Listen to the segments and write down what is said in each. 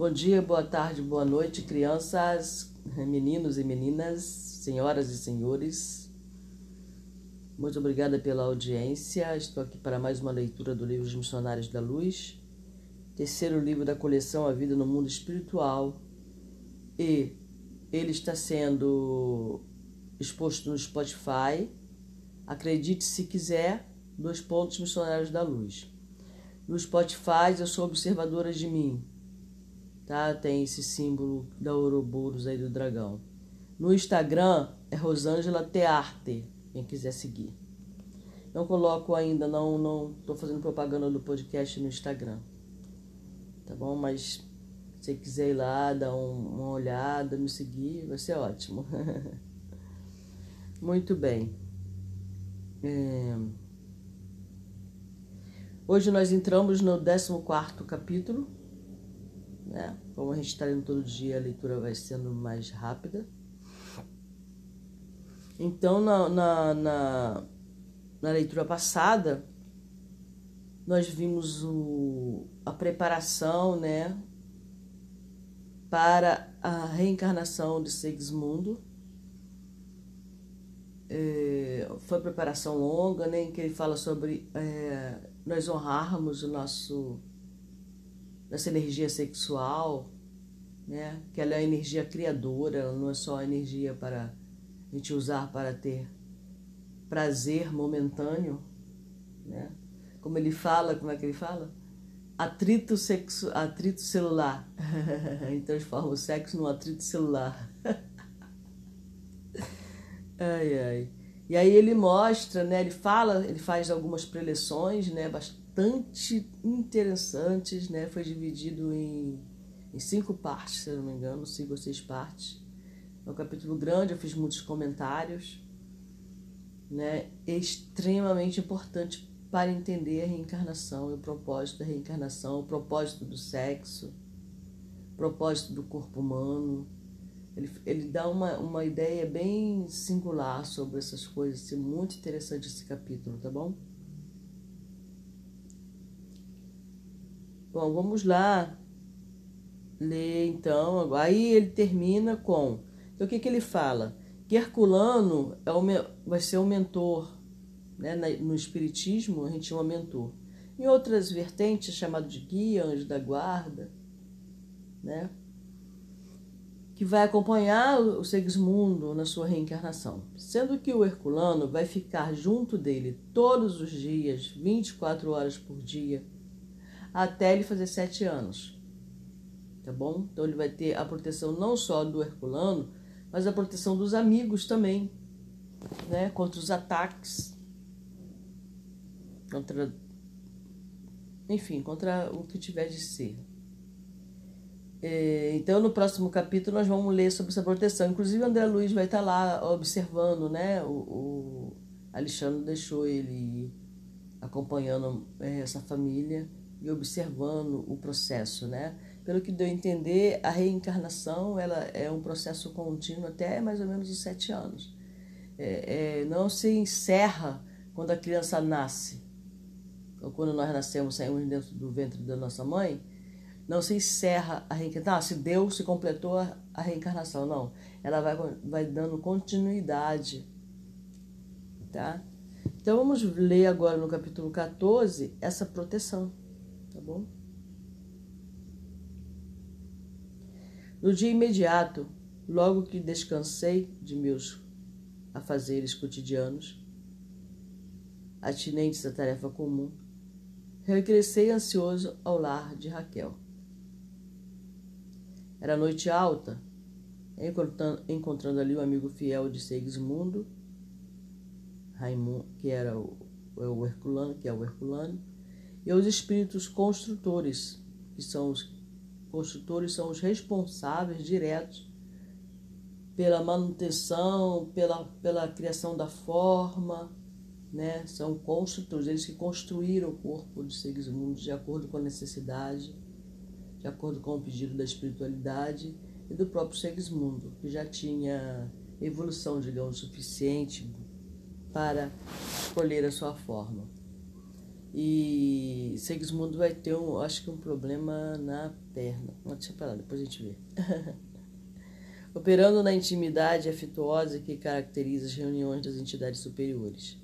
Bom dia, boa tarde, boa noite, crianças, meninos e meninas, senhoras e senhores. Muito obrigada pela audiência. Estou aqui para mais uma leitura do livro Os Missionários da Luz, terceiro livro da coleção A Vida no Mundo Espiritual. E ele está sendo exposto no Spotify. Acredite se quiser, dois pontos Missionários da Luz. No Spotify, eu sou observadora de mim tá? Tem esse símbolo da Ouroboros aí do dragão. No Instagram é Rosângela Tearte, quem quiser seguir. Não coloco ainda, não não tô fazendo propaganda do podcast no Instagram. Tá bom? Mas se quiser ir lá, dar um, uma olhada, me seguir, vai ser ótimo. Muito bem. É... Hoje nós entramos no 14 capítulo né? Como a gente está lendo todo dia, a leitura vai sendo mais rápida. Então, na, na, na, na leitura passada, nós vimos o, a preparação, né? Para a reencarnação de Segismundo. É, foi preparação longa, né, em que ele fala sobre é, nós honrarmos o nosso dessa energia sexual, né? Que ela é a energia criadora, ela não é só energia para a gente usar para ter prazer momentâneo, né? Como ele fala, como é que ele fala? Atrito, sexo, atrito celular. então transforma o sexo num atrito celular. ai, ai. E aí ele mostra, né? Ele fala, ele faz algumas preleções, né? bastante interessantes, né? Foi dividido em, em cinco partes, se eu não me engano, cinco ou seis partes. É um capítulo grande, eu fiz muitos comentários, né? Extremamente importante para entender a reencarnação e o propósito da reencarnação, o propósito do sexo, o propósito do corpo humano. Ele, ele dá uma, uma ideia bem singular sobre essas coisas, é muito interessante esse capítulo, tá bom? Bom, vamos lá ler então. Aí ele termina com. Então o que, que ele fala? Que Herculano é o, vai ser o mentor. Né? No Espiritismo a gente chama mentor. Em outras vertentes, chamado de guia, anjo da guarda, né? que vai acompanhar o Segismundo na sua reencarnação. Sendo que o Herculano vai ficar junto dele todos os dias, 24 horas por dia, até ele fazer sete anos. Tá bom? Então ele vai ter a proteção não só do Herculano, mas a proteção dos amigos também, né? Contra os ataques, contra, enfim, contra o que tiver de ser. É, então, no próximo capítulo, nós vamos ler sobre essa proteção. Inclusive, André Luiz vai estar lá observando, né? O, o Alexandre deixou ele acompanhando é, essa família e observando o processo, né? Pelo que deu a entender, a reencarnação ela é um processo contínuo até mais ou menos os sete anos. É, é, não se encerra quando a criança nasce, ou quando nós nascemos, saímos dentro do ventre da nossa mãe, não se encerra a reencarnação. Ah, se Deus se completou a reencarnação, não. Ela vai, vai dando continuidade, tá? Então vamos ler agora no capítulo 14 essa proteção bom? No dia imediato, logo que descansei de meus afazeres cotidianos, atinentes à tarefa comum, regressei ansioso ao lar de Raquel. Era noite alta, encontrando, encontrando ali o um amigo fiel de Segismundo, Raimundo, que era o, o Herculano, que é o Herculano, e os espíritos construtores, que são os construtores são os responsáveis diretos pela manutenção, pela, pela criação da forma, né? São construtores, eles que construíram o corpo de Segismundo de acordo com a necessidade, de acordo com o pedido da espiritualidade e do próprio Segismundo, que já tinha evolução, digamos, suficiente para escolher a sua forma. E Segismundo vai ter, um, acho que um problema na perna. Não, deixa pra lá, depois a gente vê. Operando na intimidade afetuosa que caracteriza as reuniões das entidades superiores.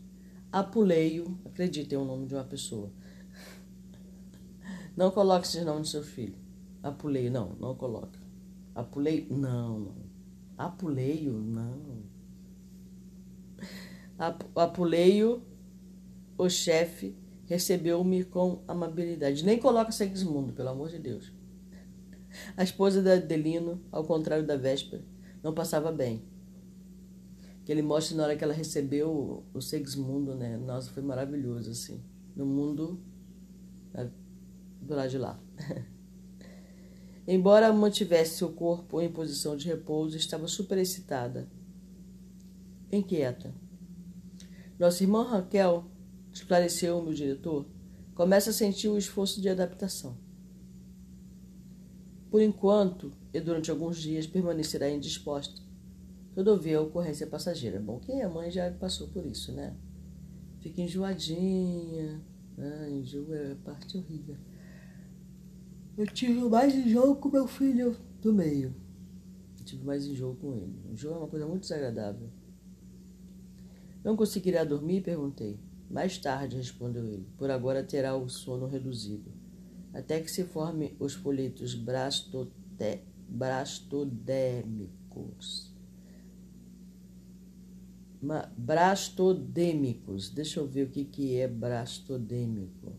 Apuleio, acredite, é o nome de uma pessoa. Não coloque esse nome no seu filho. Apuleio, não, não coloca. Apuleio, não, não. Apuleio, não. Apuleio, o chefe, recebeu-me com amabilidade. Nem coloca Segismundo, pelo amor de Deus. A esposa de Adelino, ao contrário da véspera, não passava bem. Que ele mostra na hora que ela recebeu o Segismundo, né? Nossa, foi maravilhoso, assim. No mundo né, do lado de lá. Embora mantivesse seu corpo em posição de repouso, estava super excitada, inquieta. Nossa irmã Raquel, esclareceu o meu diretor, começa a sentir o esforço de adaptação. Por enquanto, e durante alguns dias, permanecerá indisposta. Todavia, a ocorrência passageira. Bom, quem é mãe já passou por isso, né? Fica enjoadinha. Ah, enjoo é a parte horrível. Eu tive mais enjoo com meu filho do meio. Eu tive mais enjoo com ele. Enjoo é uma coisa muito desagradável. Não conseguirá dormir? Perguntei. Mais tarde, respondeu ele. Por agora terá o sono reduzido. Até que se formem os folhetos brastodêmicos. Brastodêmicos. Deixa eu ver o que, que é brastodêmico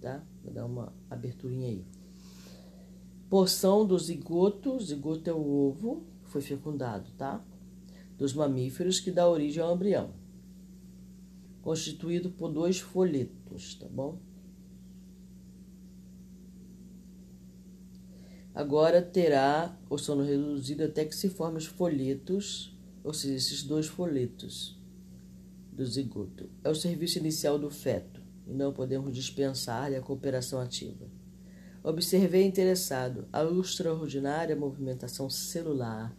tá? Vou dar uma aberturinha aí. Porção do zigoto, zigoto é o ovo que foi fecundado, tá? Dos mamíferos que dá origem ao embrião. Constituído por dois folhetos, tá bom? Agora terá o sono reduzido até que se formem os folhetos, ou seja, esses dois folhetos do zigoto. É o serviço inicial do feto e não podemos dispensar-lhe a cooperação ativa. Observei interessado a extraordinária movimentação celular.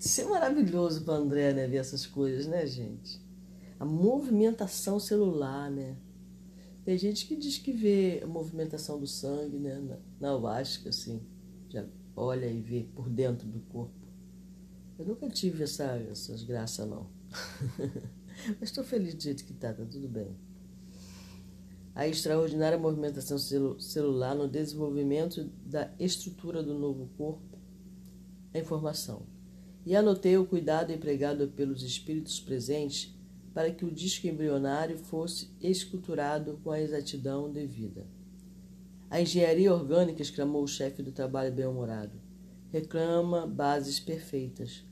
Isso é maravilhoso para André, né, ver essas coisas, né, gente? A movimentação celular, né? Tem gente que diz que vê a movimentação do sangue, né, na, na assim, já olha e vê por dentro do corpo. Eu nunca tive essa, essas graças, não. Mas estou feliz do jeito que tá, tá tudo bem a extraordinária movimentação celular no desenvolvimento da estrutura do novo corpo, a informação. E anotei o cuidado empregado pelos espíritos presentes para que o disco embrionário fosse esculturado com a exatidão devida. A engenharia orgânica, exclamou o chefe do trabalho bem-humorado, reclama bases perfeitas.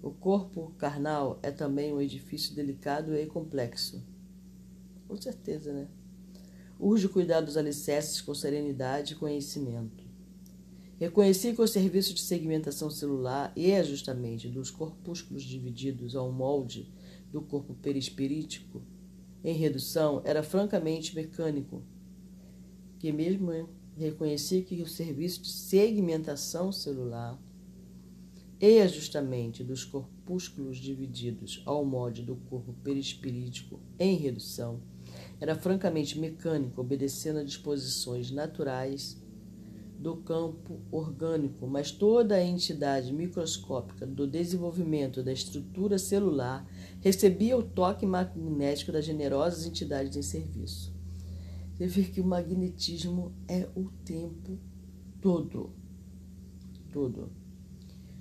O corpo carnal é também um edifício delicado e complexo. Com certeza, né? Urge cuidar dos alicerces com serenidade e conhecimento. Reconheci que o serviço de segmentação celular e ajustamento dos corpúsculos divididos ao molde do corpo perispirítico em redução era francamente mecânico, que mesmo reconheci que o serviço de segmentação celular e ajustamento dos corpúsculos divididos ao molde do corpo perispirítico em redução era francamente mecânico, obedecendo a disposições naturais do campo orgânico, mas toda a entidade microscópica do desenvolvimento da estrutura celular recebia o toque magnético das generosas entidades em serviço. Você vê que o magnetismo é o tempo todo. Todo.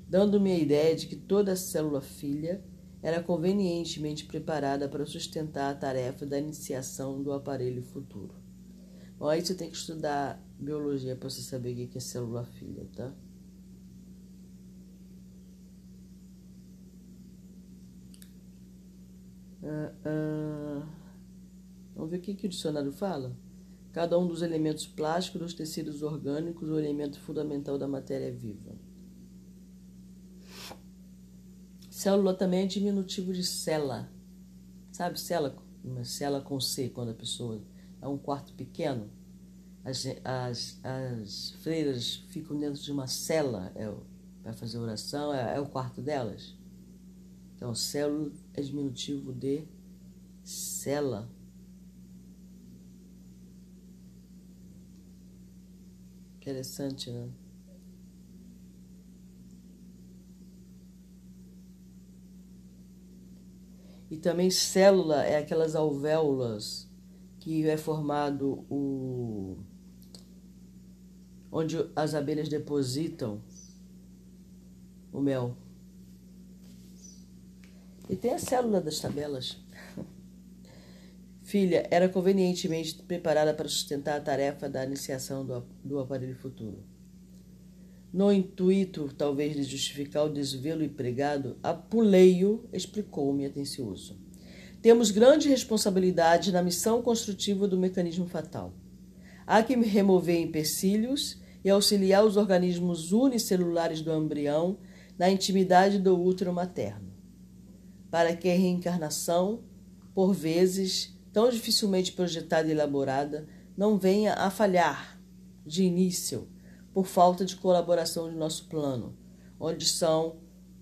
Dando-me a ideia de que toda célula filha era convenientemente preparada para sustentar a tarefa da iniciação do aparelho futuro. Bom, aí você tem que estudar biologia para você saber o que é célula filha, tá? Ah, ah, vamos ver o que, que o dicionário fala? Cada um dos elementos plásticos dos tecidos orgânicos, o elemento fundamental da matéria viva. Célula também é diminutivo de cela. Sabe, cela, uma cela com C, quando a pessoa é um quarto pequeno as, as, as freiras ficam dentro de uma cela é, para fazer oração, é, é, o quarto delas. Então, celo é diminutivo de cela. Interessante, né? E também célula é aquelas alvéolas que é formado o onde as abelhas depositam o mel. E tem a célula das tabelas. Filha, era convenientemente preparada para sustentar a tarefa da iniciação do, do aparelho futuro. No intuito, talvez, de justificar o desvelo empregado, Apuleio explicou-me atencioso. Temos grande responsabilidade na missão construtiva do mecanismo fatal. Há que remover empecilhos e auxiliar os organismos unicelulares do embrião na intimidade do útero materno, para que a reencarnação, por vezes tão dificilmente projetada e elaborada, não venha a falhar de início por falta de colaboração de nosso plano, onde são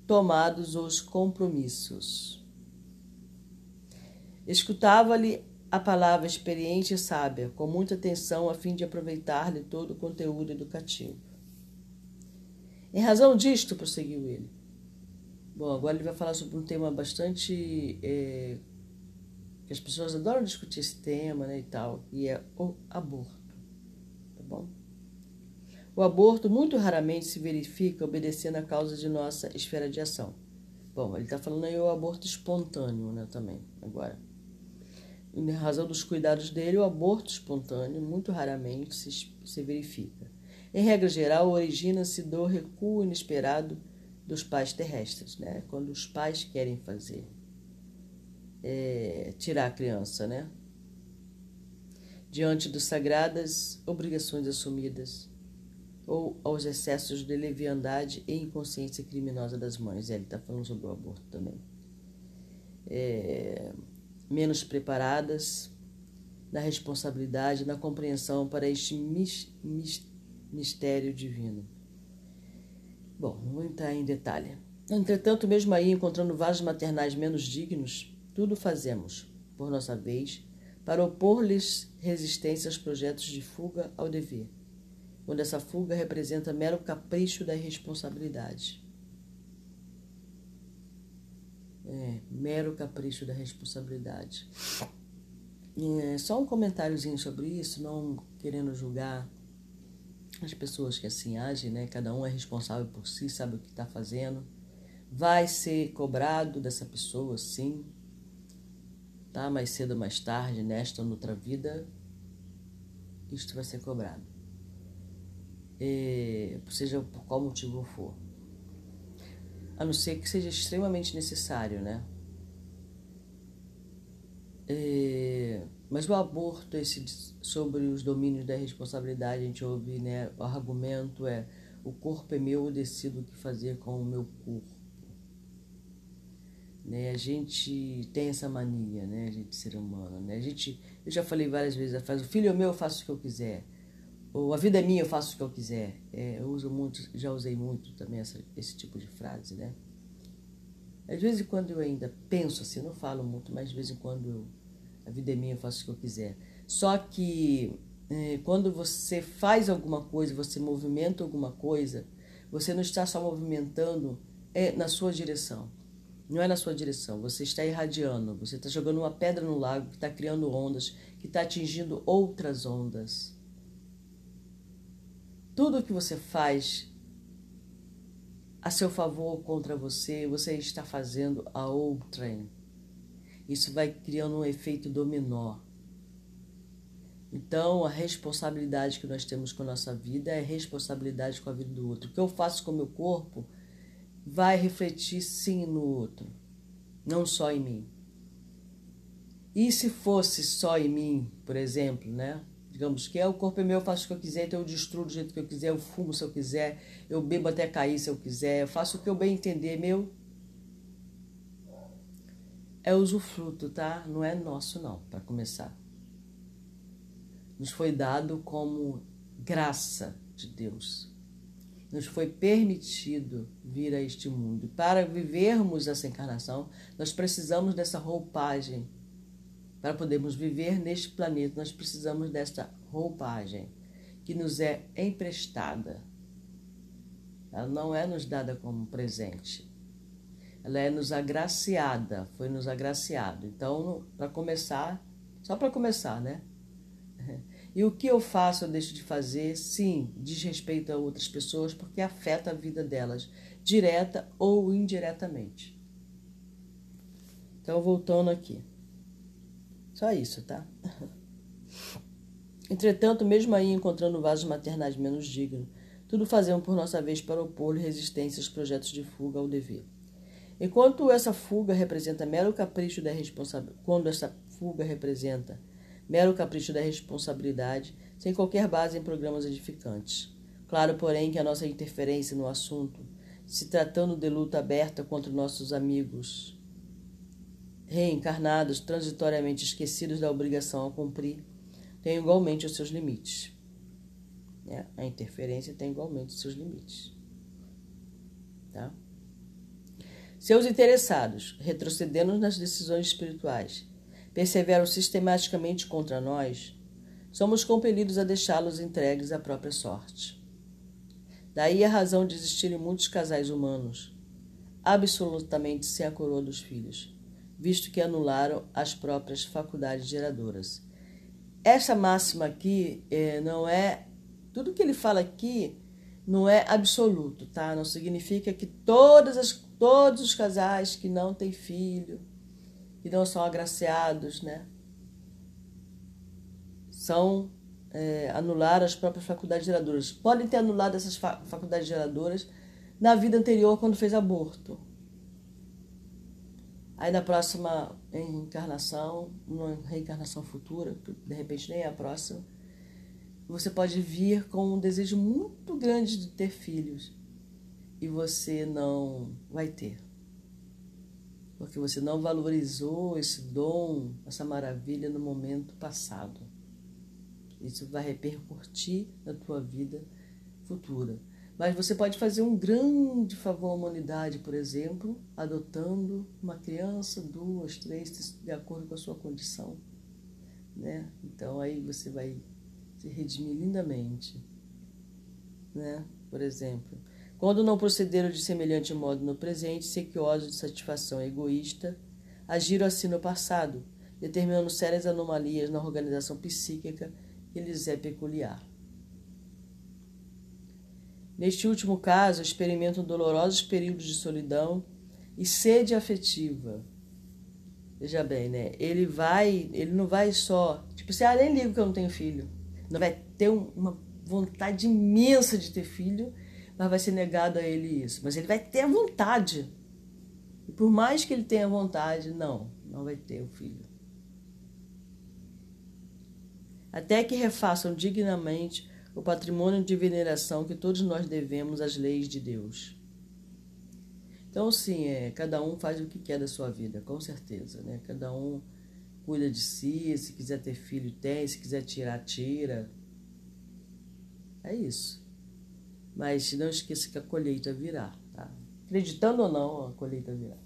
tomados os compromissos. Escutava-lhe a palavra experiente e sábia, com muita atenção, a fim de aproveitar-lhe todo o conteúdo educativo. Em razão disto, prosseguiu ele. Bom, agora ele vai falar sobre um tema bastante. É, que as pessoas adoram discutir esse tema né, e tal, e é o aborto. Tá bom? O aborto muito raramente se verifica obedecendo a causa de nossa esfera de ação. Bom, ele está falando aí o aborto espontâneo né, também, agora em razão dos cuidados dele, o aborto espontâneo muito raramente se, se verifica. Em regra geral, origina-se do recuo inesperado dos pais terrestres, né? quando os pais querem fazer, é, tirar a criança, né? diante das sagradas obrigações assumidas ou aos excessos de leviandade e inconsciência criminosa das mães. Ele está falando sobre o aborto também. É, menos preparadas na responsabilidade, na compreensão para este mistério divino. Bom, não vou entrar em detalhe. Entretanto, mesmo aí, encontrando vasos maternais menos dignos, tudo fazemos, por nossa vez, para opor-lhes resistência aos projetos de fuga ao dever, quando essa fuga representa mero capricho da irresponsabilidade. É, mero capricho da responsabilidade. É, só um comentáriozinho sobre isso, não querendo julgar as pessoas que assim agem, né? Cada um é responsável por si, sabe o que está fazendo. Vai ser cobrado dessa pessoa, sim. Tá? Mais cedo ou mais tarde, nesta ou noutra vida, isto vai ser cobrado. É, seja por qual motivo for a não ser que seja extremamente necessário, né? É, mas o aborto, esse sobre os domínios da responsabilidade, a gente ouve, né? O argumento é: o corpo é meu, eu decido o que fazer com o meu corpo. Né? A gente tem essa mania, né? A gente ser humano, né? A gente, eu já falei várias vezes a frase: o filho é meu, eu faço o que eu quiser. Ou a vida é minha, eu faço o que eu quiser. É, eu uso muito, já usei muito também essa, esse tipo de frase, né? Às vezes quando eu ainda penso assim, não falo muito, mas de vez em quando eu, a vida é minha, eu faço o que eu quiser. Só que é, quando você faz alguma coisa, você movimenta alguma coisa, você não está só movimentando é na sua direção. Não é na sua direção, você está irradiando, você está jogando uma pedra no lago que está criando ondas, que está atingindo outras ondas. Tudo que você faz a seu favor ou contra você, você está fazendo a outrem. Isso vai criando um efeito dominó. Então, a responsabilidade que nós temos com a nossa vida é responsabilidade com a vida do outro. O que eu faço com o meu corpo vai refletir sim no outro, não só em mim. E se fosse só em mim, por exemplo, né? Digamos que é o corpo é meu, eu faço o que eu quiser, então eu destruo do jeito que eu quiser, eu fumo se eu quiser, eu bebo até cair se eu quiser, eu faço o que eu bem entender, meu. É usufruto, tá? Não é nosso não, para começar. Nos foi dado como graça de Deus. Nos foi permitido vir a este mundo. Para vivermos essa encarnação, nós precisamos dessa roupagem para podermos viver neste planeta, nós precisamos desta roupagem, que nos é emprestada. Ela não é nos dada como presente. Ela é nos agraciada, foi nos agraciado. Então, para começar, só para começar, né? E o que eu faço ou deixo de fazer, sim, diz respeito a outras pessoas, porque afeta a vida delas, direta ou indiretamente. Então, voltando aqui. Só isso, tá? Entretanto, mesmo aí encontrando vasos maternais menos dignos, tudo fazemos por nossa vez para opor-lhe resistência aos projetos de fuga ao dever. Enquanto essa fuga representa mero capricho da responsabilidade, quando essa fuga representa mero capricho da responsabilidade, sem qualquer base em programas edificantes. Claro, porém, que a nossa interferência no assunto, se tratando de luta aberta contra nossos amigos reencarnados, transitoriamente esquecidos da obrigação a cumprir, tem igualmente os seus limites. Né? A interferência tem igualmente os seus limites. Tá? Seus interessados, retrocedendo nas decisões espirituais, perseveram sistematicamente contra nós, somos compelidos a deixá-los entregues à própria sorte. Daí a razão de existirem muitos casais humanos, absolutamente sem a coroa dos filhos, visto que anularam as próprias faculdades geradoras. Essa máxima aqui é, não é. Tudo que ele fala aqui não é absoluto, tá? Não significa que todas as, todos os casais que não têm filho, que não são agraciados, né? São é, anular as próprias faculdades geradoras. Podem ter anulado essas faculdades geradoras na vida anterior, quando fez aborto. Aí na próxima encarnação, numa reencarnação futura, que de repente nem é a próxima, você pode vir com um desejo muito grande de ter filhos e você não vai ter porque você não valorizou esse dom, essa maravilha no momento passado. Isso vai repercutir na tua vida futura. Mas você pode fazer um grande favor à humanidade, por exemplo, adotando uma criança, duas, três, de acordo com a sua condição. Né? Então aí você vai se redimir lindamente. Né? Por exemplo, quando não procederam de semelhante modo no presente, sequiosos de satisfação egoísta, agiram assim no passado, determinando sérias anomalias na organização psíquica que lhes é peculiar. Neste último caso, experimentam dolorosos períodos de solidão e sede afetiva. Veja bem, né? Ele vai, ele não vai só, tipo assim, ah, nem ligo que eu não tenho filho. Não vai ter uma vontade imensa de ter filho mas vai ser negado a ele isso. Mas ele vai ter a vontade. E por mais que ele tenha vontade, não, não vai ter o filho. Até que refaçam dignamente o patrimônio de veneração que todos nós devemos às leis de Deus. Então, sim, é, cada um faz o que quer da sua vida, com certeza. Né? Cada um cuida de si, se quiser ter filho, tem, se quiser tirar, tira. É isso. Mas não esqueça que a colheita virá, tá? Acreditando ou não, a colheita virá.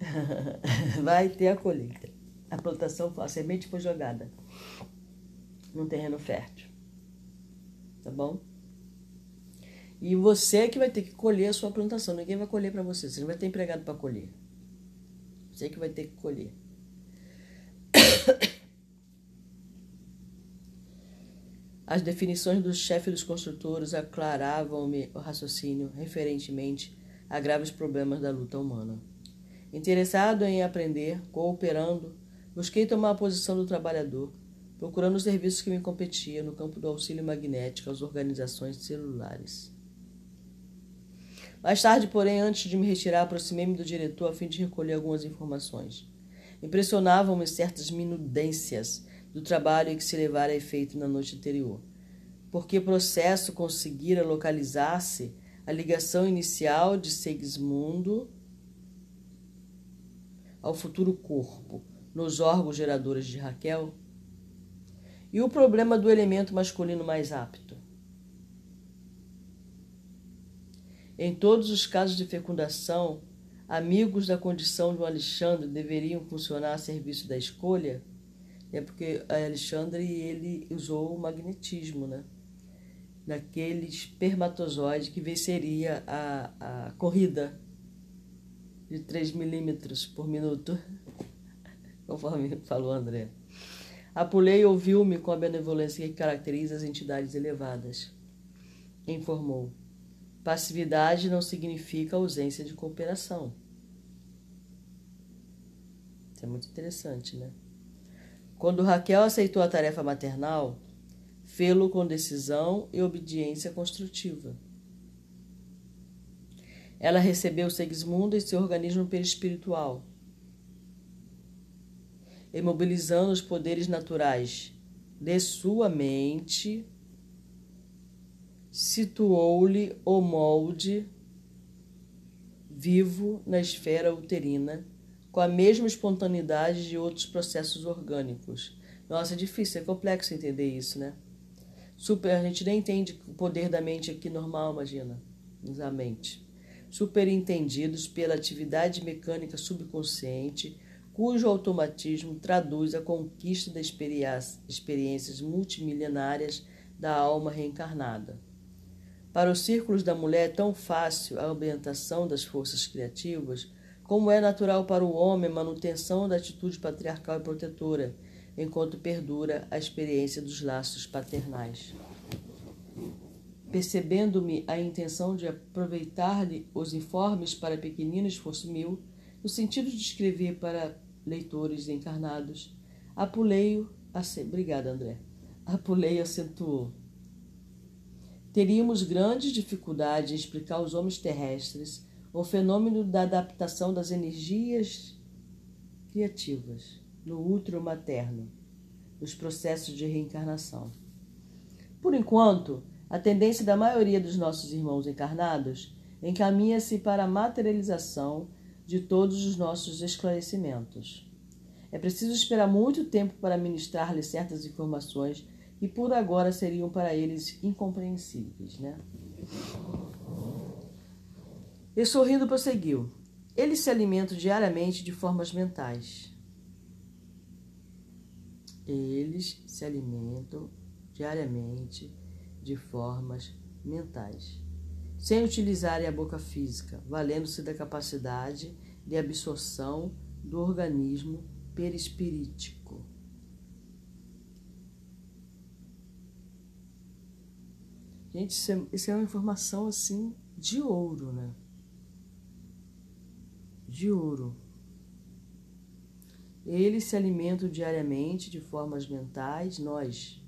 Vai ter a colheita. A plantação, a semente foi jogada num terreno fértil. Tá bom? E você que vai ter que colher a sua plantação. Ninguém vai colher para você. Você não vai ter empregado para colher. Você que vai ter que colher. As definições do chefe dos construtores aclaravam-me o raciocínio referentemente a graves problemas da luta humana. Interessado em aprender, cooperando, busquei tomar a posição do trabalhador, procurando os serviços que me competiam no campo do auxílio magnético às organizações celulares. Mais tarde, porém, antes de me retirar, aproximei-me do diretor a fim de recolher algumas informações. Impressionavam-me certas minudências do trabalho que se levara a efeito na noite anterior, porque o processo conseguira localizar-se a ligação inicial de Segismundo ao futuro corpo nos órgãos geradores de Raquel e o problema do elemento masculino mais apto. Em todos os casos de fecundação, amigos da condição do Alexandre deveriam funcionar a serviço da escolha É porque Alexandre ele usou o magnetismo, né? Naquele espermatozoide que venceria a, a corrida de 3 milímetros por minuto, conforme falou André. Apulei e ouviu-me com a benevolência que caracteriza as entidades elevadas. Informou. Passividade não significa ausência de cooperação. Isso é muito interessante, né? Quando Raquel aceitou a tarefa maternal, fê-lo com decisão e obediência construtiva. Ela recebeu Segismundo em seu organismo perispiritual, imobilizando os poderes naturais de sua mente, situou-lhe o molde vivo na esfera uterina, com a mesma espontaneidade de outros processos orgânicos. Nossa, é difícil, é complexo entender isso, né? Super, a gente nem entende o poder da mente aqui normal, imagina, da mente superentendidos pela atividade mecânica subconsciente, cujo automatismo traduz a conquista das experiências multimilenárias da alma reencarnada. Para os círculos da mulher é tão fácil a ambientação das forças criativas, como é natural para o homem a manutenção da atitude patriarcal e protetora, enquanto perdura a experiência dos laços paternais percebendo-me a intenção de aproveitar-lhe os informes para pequeninos fosse-mil, no sentido de escrever para leitores encarnados, apulei-o, obrigada André, apulei acentuou. Teríamos grandes dificuldades em explicar aos homens terrestres o fenômeno da adaptação das energias criativas no útero materno, nos processos de reencarnação. Por enquanto, a tendência da maioria dos nossos irmãos encarnados encaminha-se para a materialização de todos os nossos esclarecimentos. É preciso esperar muito tempo para ministrar-lhes certas informações que por agora seriam para eles incompreensíveis, né? E sorrindo prosseguiu. Eles se alimentam diariamente de formas mentais. Eles se alimentam diariamente de formas mentais, sem utilizarem a boca física, valendo-se da capacidade de absorção do organismo perispirítico. Gente, isso é, isso é uma informação assim de ouro, né? De ouro. Eles se alimentam diariamente de formas mentais, nós,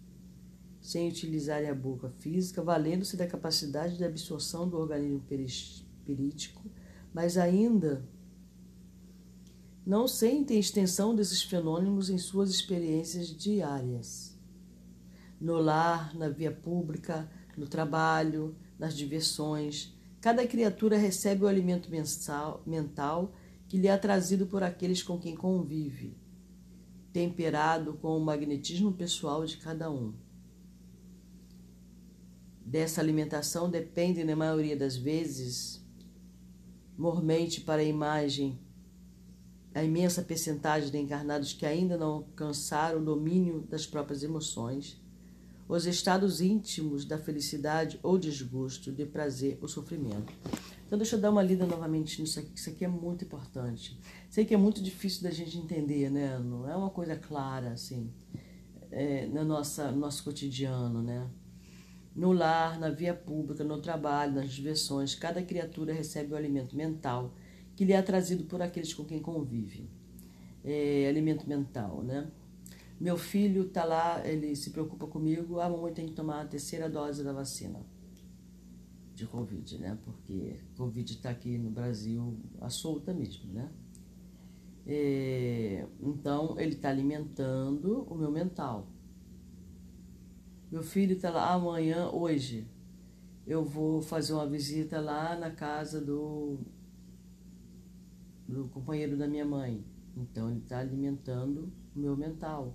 sem utilizarem a boca física, valendo-se da capacidade de absorção do organismo perispírico, mas ainda não sentem extensão desses fenômenos em suas experiências diárias. No lar, na via pública, no trabalho, nas diversões, cada criatura recebe o alimento mensal, mental que lhe é trazido por aqueles com quem convive, temperado com o magnetismo pessoal de cada um dessa alimentação depende, na maioria das vezes, mormente para a imagem, a imensa percentagem de encarnados que ainda não alcançaram o domínio das próprias emoções, os estados íntimos da felicidade ou desgosto, de prazer ou sofrimento. Então, deixa eu dar uma lida novamente nisso aqui, isso aqui é muito importante. Sei que é muito difícil da gente entender, né? Não é uma coisa clara, assim, é, no, nossa, no nosso cotidiano, né? No lar, na via pública, no trabalho, nas diversões, cada criatura recebe o alimento mental que lhe é trazido por aqueles com quem convive. É, alimento mental, né? Meu filho está lá, ele se preocupa comigo, a mamãe tem que tomar a terceira dose da vacina de Covid, né? Porque Covid está aqui no Brasil à solta mesmo, né? É, então, ele está alimentando o meu mental. Meu filho está lá amanhã, hoje. Eu vou fazer uma visita lá na casa do, do companheiro da minha mãe. Então ele está alimentando o meu mental.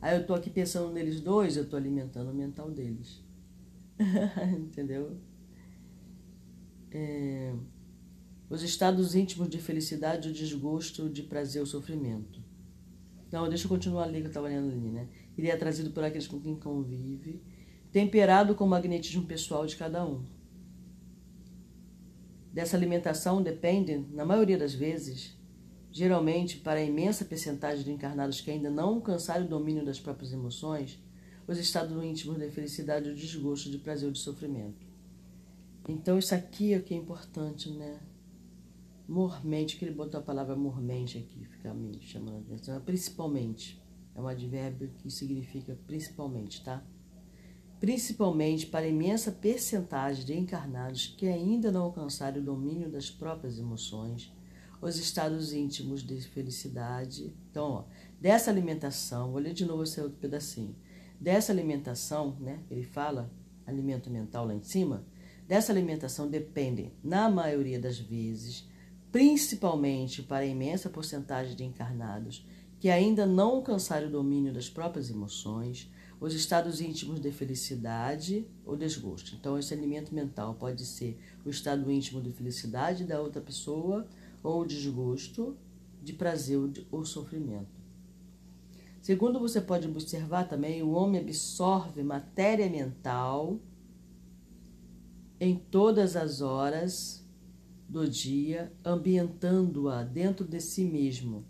Aí eu estou aqui pensando neles dois, eu estou alimentando o mental deles. Entendeu? É, os estados íntimos de felicidade, o desgosto, de prazer, o sofrimento. Não, deixa eu continuar ali que eu estava lendo ali, né? Ele é trazido por aqueles com quem convive, temperado com o magnetismo pessoal de cada um. Dessa alimentação dependem, na maioria das vezes, geralmente para a imensa percentagem de encarnados que ainda não alcançaram o domínio das próprias emoções, os estados íntimos de felicidade, o desgosto, de prazer ou de sofrimento. Então isso aqui é o que é importante, né? Mormente, que ele botou a palavra mormente aqui, fica me chamando a atenção. Principalmente, é um advérbio que significa principalmente, tá? Principalmente para a imensa percentagem de encarnados que ainda não alcançaram o domínio das próprias emoções, os estados íntimos de felicidade. Então, ó, dessa alimentação, vou ler de novo esse outro pedacinho. Dessa alimentação, né? Ele fala alimento mental lá em cima. Dessa alimentação dependem, na maioria das vezes, principalmente para a imensa porcentagem de encarnados que ainda não alcançaram o domínio das próprias emoções, os estados íntimos de felicidade ou desgosto. Então, esse alimento mental pode ser o estado íntimo de felicidade da outra pessoa ou desgosto de prazer ou sofrimento. Segundo você pode observar também, o homem absorve matéria mental em todas as horas do dia, ambientando-a dentro de si mesmo,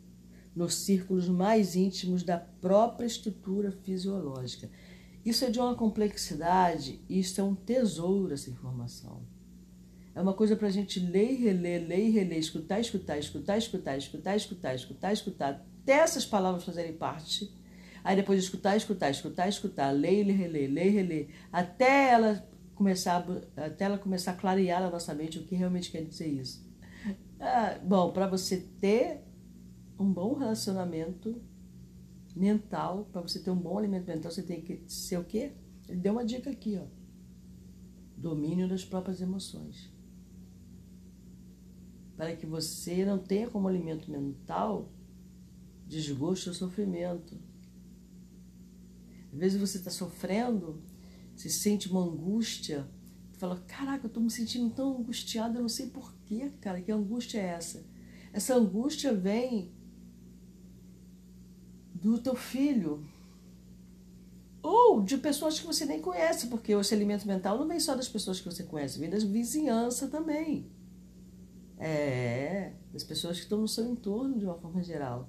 nos círculos mais íntimos da própria estrutura fisiológica. Isso é de uma complexidade, isso é um tesouro, essa informação. É uma coisa para a gente ler e reler, ler e reler, escutar, escutar, escutar, escutar, escutar, escutar, escutar, escutar, até essas palavras fazerem parte. Aí depois escutar, escutar, escutar, escutar, ler e reler, ler e reler, até ela começar até ela começar a clarear na nossa mente o que realmente quer dizer isso. Ah, bom, para você ter um bom relacionamento mental, para você ter um bom alimento mental, você tem que ser o quê? Ele deu uma dica aqui, ó. Domínio das próprias emoções. Para que você não tenha como alimento mental desgosto ou sofrimento. Às vezes você está sofrendo se sente uma angústia, fala, caraca, eu estou me sentindo tão angustiada, eu não sei porquê, cara, que angústia é essa? Essa angústia vem do teu filho, ou de pessoas que você nem conhece, porque esse alimento mental não vem só das pessoas que você conhece, vem da vizinhança também. É, das pessoas que estão no seu entorno de uma forma geral.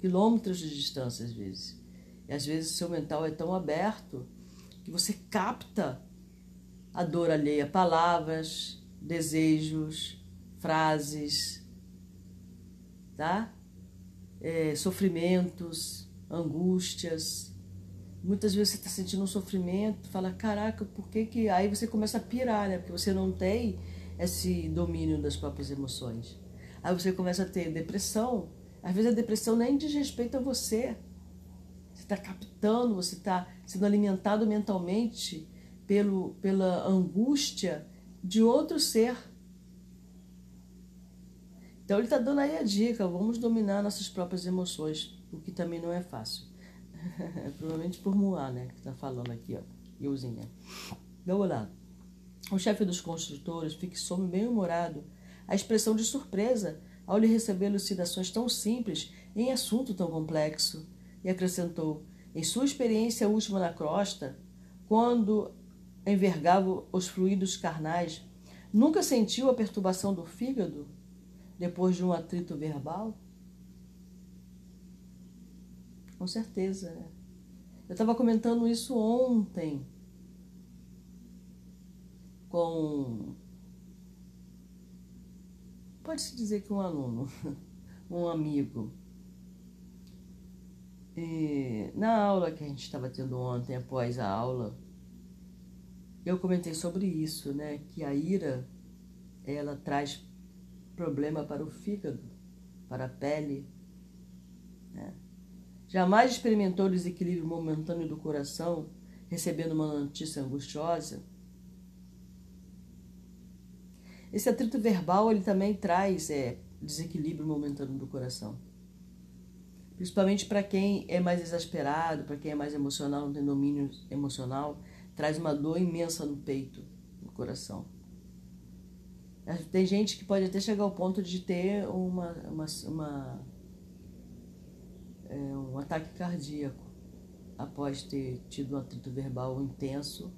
Quilômetros de distância, às vezes. E às vezes o seu mental é tão aberto que você capta a dor alheia, palavras, desejos, frases, tá? É, sofrimentos, angústias. Muitas vezes você está sentindo um sofrimento, fala, caraca, por que que... Aí você começa a pirar, né? Porque você não tem esse domínio das próprias emoções. Aí você começa a ter depressão. Às vezes a depressão nem diz respeito a você, está captando, você está sendo alimentado mentalmente pelo, pela angústia de outro ser. Então ele está dando aí a dica, vamos dominar nossas próprias emoções, o que também não é fácil. Provavelmente por Moá, né, que está falando aqui, ó, Euzinha. Vamos lá. O chefe dos construtores fixou-me bem-humorado a expressão de surpresa ao lhe receber elucidações tão simples em assunto tão complexo e acrescentou: em sua experiência última na crosta, quando envergava os fluidos carnais, nunca sentiu a perturbação do fígado depois de um atrito verbal? Com certeza. Né? Eu estava comentando isso ontem com. Pode-se dizer que um aluno, um amigo. E na aula que a gente estava tendo ontem, após a aula, eu comentei sobre isso, né? Que a ira, ela traz problema para o fígado, para a pele. Né? Jamais experimentou desequilíbrio momentâneo do coração, recebendo uma notícia angustiosa? Esse atrito verbal, ele também traz é, desequilíbrio momentâneo do coração principalmente para quem é mais exasperado, para quem é mais emocional, não tem domínio emocional, traz uma dor imensa no peito, no coração. Tem gente que pode até chegar ao ponto de ter uma, uma, uma é, um ataque cardíaco após ter tido um atrito verbal intenso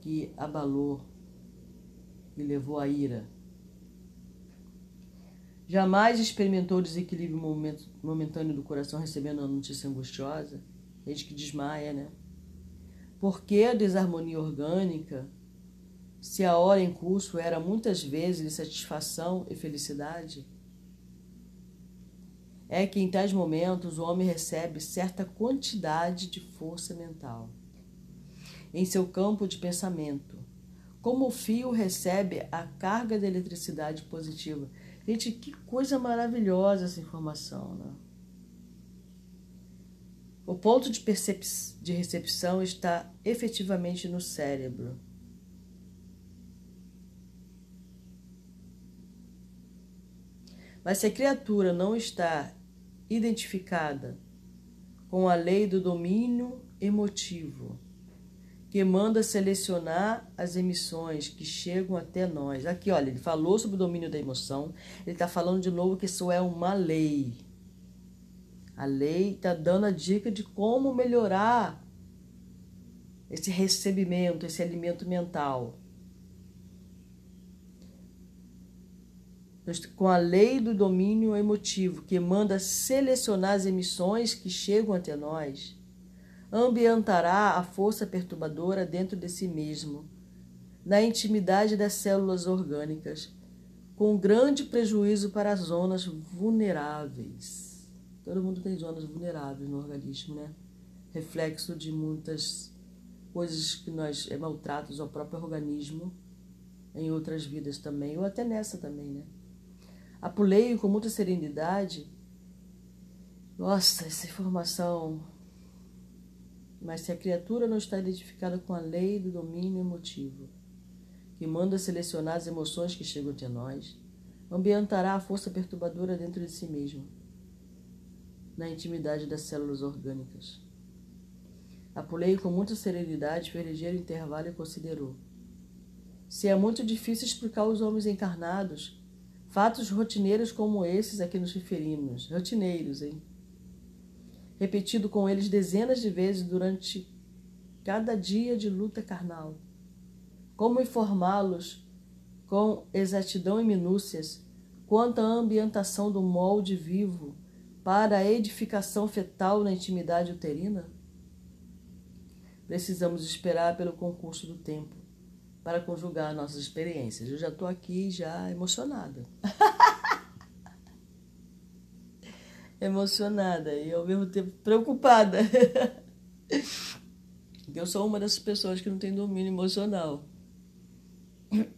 que abalou e levou à ira. Jamais experimentou desequilíbrio momentâneo do coração recebendo uma notícia angustiosa? Gente que desmaia, né? Por que a desarmonia orgânica, se a hora em curso era muitas vezes de satisfação e felicidade? É que em tais momentos o homem recebe certa quantidade de força mental em seu campo de pensamento, como o fio recebe a carga de eletricidade positiva. Gente, que coisa maravilhosa essa informação, né? O ponto de, de recepção está efetivamente no cérebro. Mas se a criatura não está identificada com a lei do domínio emotivo, que manda selecionar as emissões que chegam até nós. Aqui, olha, ele falou sobre o domínio da emoção, ele está falando de novo que isso é uma lei. A lei está dando a dica de como melhorar esse recebimento, esse alimento mental. Com a lei do domínio emotivo, que manda selecionar as emissões que chegam até nós, ambientará a força perturbadora dentro de si mesmo, na intimidade das células orgânicas, com grande prejuízo para as zonas vulneráveis. Todo mundo tem zonas vulneráveis no organismo, né? Reflexo de muitas coisas que nós é maltratos ao próprio organismo em outras vidas também, ou até nessa também, né? Apulei com muita serenidade. Nossa, essa informação. Mas se a criatura não está identificada com a lei do domínio emotivo, que manda selecionar as emoções que chegam até nós, ambientará a força perturbadora dentro de si mesmo na intimidade das células orgânicas. Apulei com muita serenidade, fez ligeiro intervalo e considerou. Se é muito difícil explicar aos homens encarnados fatos rotineiros como esses a que nos referimos, rotineiros, hein? Repetido com eles dezenas de vezes durante cada dia de luta carnal. Como informá-los com exatidão e minúcias quanto à ambientação do molde vivo para a edificação fetal na intimidade uterina? Precisamos esperar pelo concurso do tempo para conjugar nossas experiências. Eu já estou aqui já emocionada. emocionada e ao mesmo tempo preocupada. Eu sou uma dessas pessoas que não tem domínio emocional.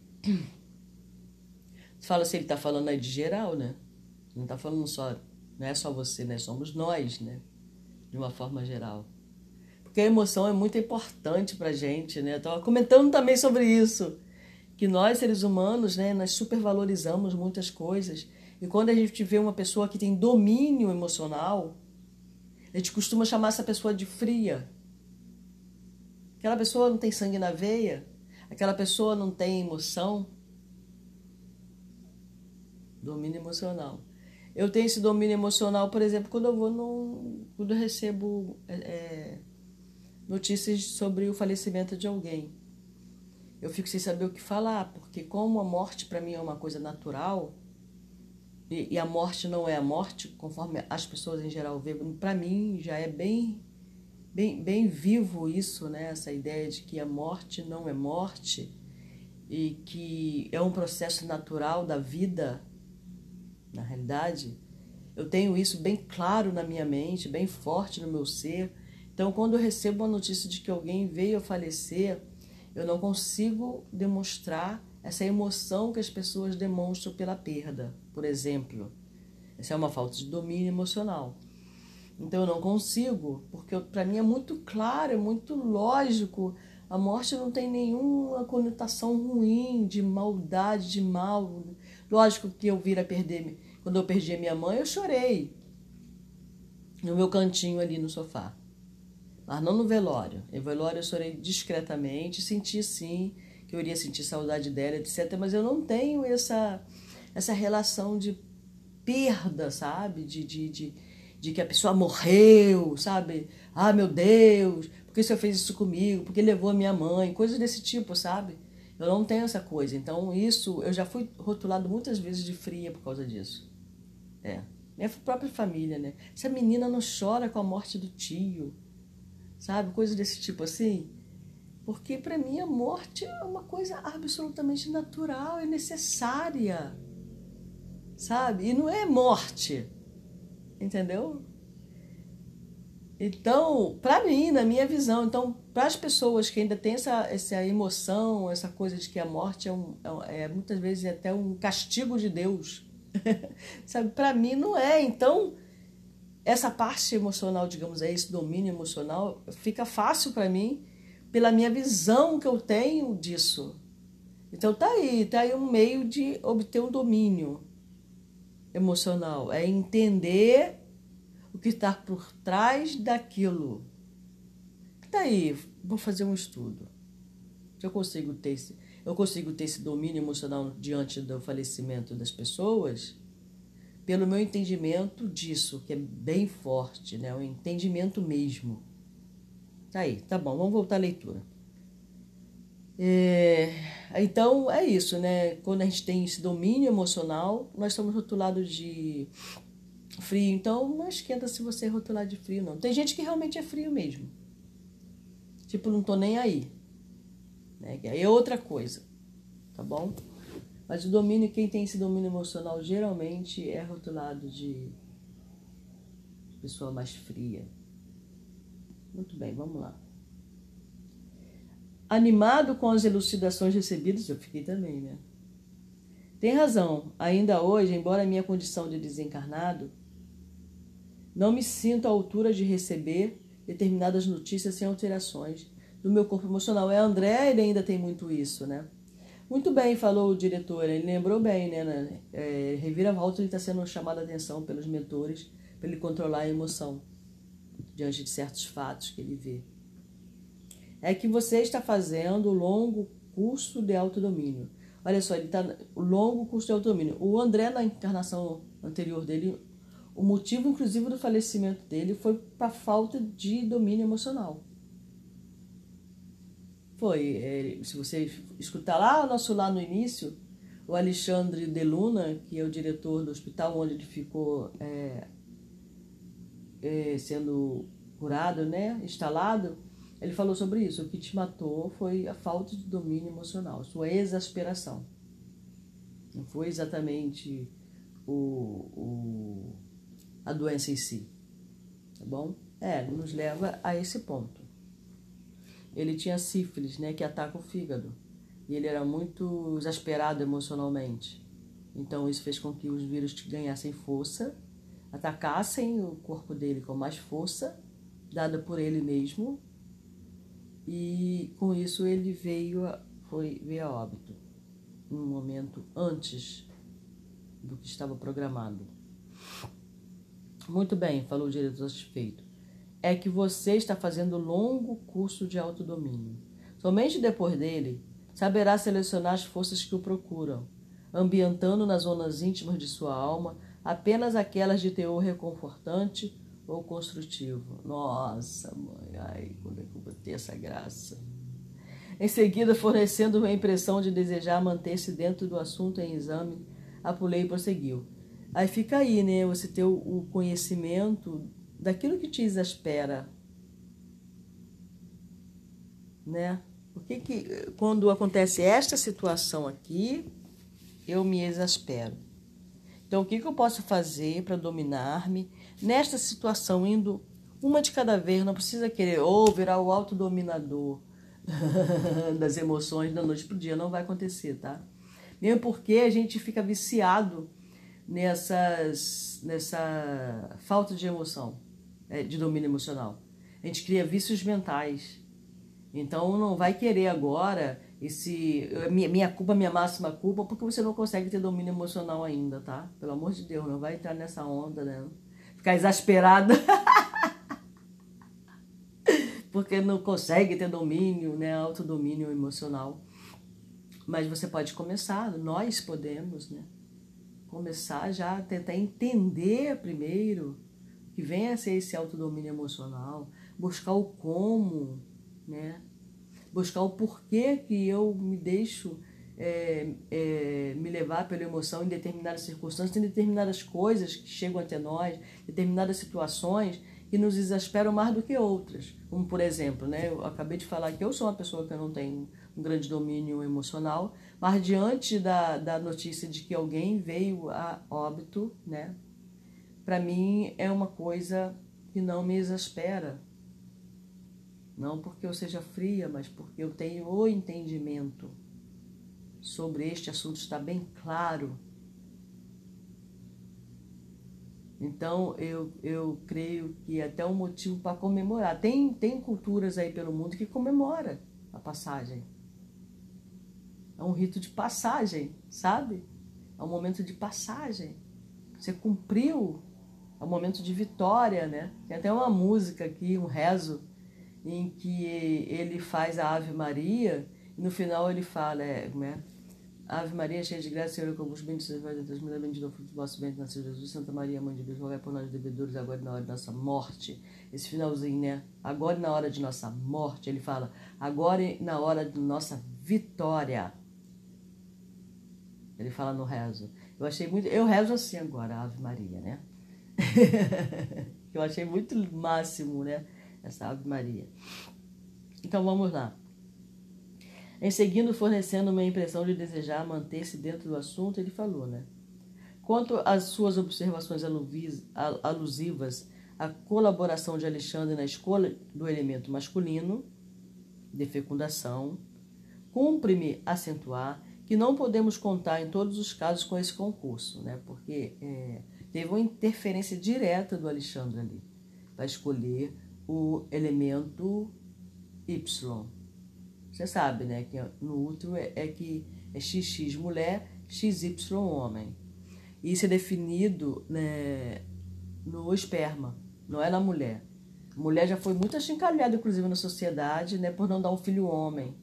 Fala assim, ele está falando aí de geral, né? Não está falando só não é só você, né? Somos nós, né? De uma forma geral. Porque a emoção é muito importante pra gente, né? Eu tava comentando também sobre isso. Que nós, seres humanos, né? Nós supervalorizamos muitas coisas. E quando a gente vê uma pessoa que tem domínio emocional, a gente costuma chamar essa pessoa de fria. Aquela pessoa não tem sangue na veia, aquela pessoa não tem emoção. Domínio emocional. Eu tenho esse domínio emocional, por exemplo, quando eu vou no, quando eu recebo é, é, notícias sobre o falecimento de alguém. Eu fico sem saber o que falar, porque como a morte para mim é uma coisa natural, e, e, a morte não é a morte, conforme as pessoas em geral veem, para mim já é bem, bem, bem vivo isso, né? essa ideia de que a morte não é morte e que é um processo natural da vida na realidade, eu tenho isso bem claro na minha mente, bem forte no meu ser. Então, quando eu recebo a notícia de que alguém veio a falecer, eu não consigo demonstrar essa emoção que as pessoas demonstram pela perda, por exemplo. Essa é uma falta de domínio emocional. Então eu não consigo, porque para mim é muito claro, é muito lógico. A morte não tem nenhuma conotação ruim, de maldade, de mal. Lógico que eu vir a perder quando eu perdi a minha mãe, eu chorei no meu cantinho ali no sofá. Mas não no velório. No velório eu chorei discretamente, senti sim que eu iria sentir saudade dela, etc. Mas eu não tenho essa, essa relação de perda, sabe? De, de, de, de que a pessoa morreu, sabe? Ah, meu Deus, por que o senhor fez isso comigo? Por que levou a minha mãe? Coisas desse tipo, sabe? Eu não tenho essa coisa. Então, isso, eu já fui rotulado muitas vezes de fria por causa disso. É. Minha própria família, né? Essa menina não chora com a morte do tio, sabe? Coisas desse tipo assim. Porque para mim a morte é uma coisa absolutamente natural e necessária, sabe? E não é morte, entendeu? Então, para mim, na minha visão, então, para as pessoas que ainda têm essa, essa emoção, essa coisa de que a morte é, um, é, é muitas vezes é até um castigo de Deus, sabe? Para mim não é. Então, essa parte emocional, digamos, é esse domínio emocional, fica fácil para mim pela minha visão que eu tenho disso. Então tá aí, tá aí um meio de obter um domínio emocional, é entender o que está por trás daquilo. Tá aí, vou fazer um estudo. Eu consigo ter esse, eu consigo ter esse domínio emocional diante do falecimento das pessoas, pelo meu entendimento disso, que é bem forte, né? O entendimento mesmo. Tá aí, tá bom, vamos voltar à leitura. É, então é isso, né? Quando a gente tem esse domínio emocional, nós estamos rotulados de frio. Então não esquenta se você rotular de frio, não. Tem gente que realmente é frio mesmo. Tipo, não tô nem aí. Né? Aí é outra coisa, tá bom? Mas o domínio, quem tem esse domínio emocional geralmente é rotulado de pessoa mais fria. Muito bem, vamos lá. Animado com as elucidações recebidas, eu fiquei também, né? Tem razão. Ainda hoje, embora a minha condição de desencarnado, não me sinto à altura de receber determinadas notícias sem alterações do meu corpo emocional. É André, ele ainda tem muito isso, né? Muito bem, falou o diretor, ele lembrou bem, né? É, reviravolta ele está sendo chamado a atenção pelos mentores para ele controlar a emoção diante de certos fatos que ele vê. É que você está fazendo longo curso de autodomínio. Olha só, ele está longo curso de autodomínio. O André, na encarnação anterior dele, o motivo, inclusive, do falecimento dele foi para falta de domínio emocional. Foi, é, se você escutar lá nosso lá no início, o Alexandre de Luna, que é o diretor do hospital onde ele ficou é, é, sendo curado, né, instalado, ele falou sobre isso. O que te matou foi a falta de domínio emocional, sua exasperação. Não foi exatamente o, o, a doença em si. Tá bom? É, nos leva a esse ponto ele tinha sífilis, né, que ataca o fígado. E ele era muito exasperado emocionalmente. Então isso fez com que os vírus ganhassem força, atacassem o corpo dele com mais força, dada por ele mesmo. E com isso ele veio a, foi veio a óbito, um momento antes do que estava programado. Muito bem, falou o diretor satisfeito é que você está fazendo longo curso de autodomínio. Somente depois dele, saberá selecionar as forças que o procuram, ambientando nas zonas íntimas de sua alma apenas aquelas de teor reconfortante ou construtivo. Nossa, mãe, ai, quando é que eu vou ter essa graça? Em seguida, fornecendo uma impressão de desejar manter-se dentro do assunto em exame, Apulei prosseguiu. Aí fica aí, né? Você ter o conhecimento daquilo que te exaspera, né? Por que que quando acontece esta situação aqui, eu me exaspero? Então, o que, que eu posso fazer para dominar-me nesta situação, indo uma de cada vez? Não precisa querer ou virar o autodominador das emoções da noite para o dia, não vai acontecer, tá? Mesmo porque a gente fica viciado nessas, nessa falta de emoção. É, de domínio emocional. A gente cria vícios mentais. Então não vai querer agora esse minha, minha culpa, minha máxima culpa, porque você não consegue ter domínio emocional ainda, tá? Pelo amor de Deus, não vai entrar nessa onda, né? Ficar exasperada. porque não consegue ter domínio, né? Autodomínio emocional. Mas você pode começar, nós podemos, né? Começar já tentar entender primeiro que venha a ser esse autodomínio emocional, buscar o como, né? Buscar o porquê que eu me deixo é, é, me levar pela emoção em determinadas circunstâncias, em determinadas coisas que chegam até nós, determinadas situações que nos exasperam mais do que outras. Como, por exemplo, né, eu acabei de falar que eu sou uma pessoa que não tem um grande domínio emocional, mas diante da, da notícia de que alguém veio a óbito, né, para mim é uma coisa que não me exaspera. Não porque eu seja fria, mas porque eu tenho o entendimento sobre este assunto, está bem claro Então, eu, eu creio que é até um motivo para comemorar. Tem, tem culturas aí pelo mundo que comemora a passagem. É um rito de passagem, sabe? É um momento de passagem. Você cumpriu, é um momento de vitória, né? Tem até uma música aqui, um rezo, em que ele faz a Ave Maria e no final ele fala, é, né? Ave Maria, cheia de graça, Senhor convosco, bendito sois vós entre as mulheres, bendito o fruto do vosso ventre, nasceu Jesus. Santa Maria, Mãe de Deus, rogai por nós devedores, agora e na hora de nossa morte. Esse finalzinho, né? Agora e na hora de nossa morte, ele fala, agora e na hora de nossa vitória. Ele fala no rezo. Eu achei muito. Eu rezo assim agora, Ave Maria, né? eu achei muito máximo, né? Essa Ave Maria. Então vamos lá. Em seguida, fornecendo uma impressão de desejar manter-se dentro do assunto, ele falou, né? Quanto às suas observações alusivas à colaboração de Alexandre na escolha do elemento masculino de fecundação, cumpre-me acentuar que não podemos contar em todos os casos com esse concurso, né? porque é, teve uma interferência direta do Alexandre ali para escolher o elemento Y você sabe, né, que no útero é, é que é XX mulher, XY homem. Isso é definido né, no esperma, não é na mulher. Mulher já foi muito achincalhada, inclusive, na sociedade, né, por não dar um filho homem.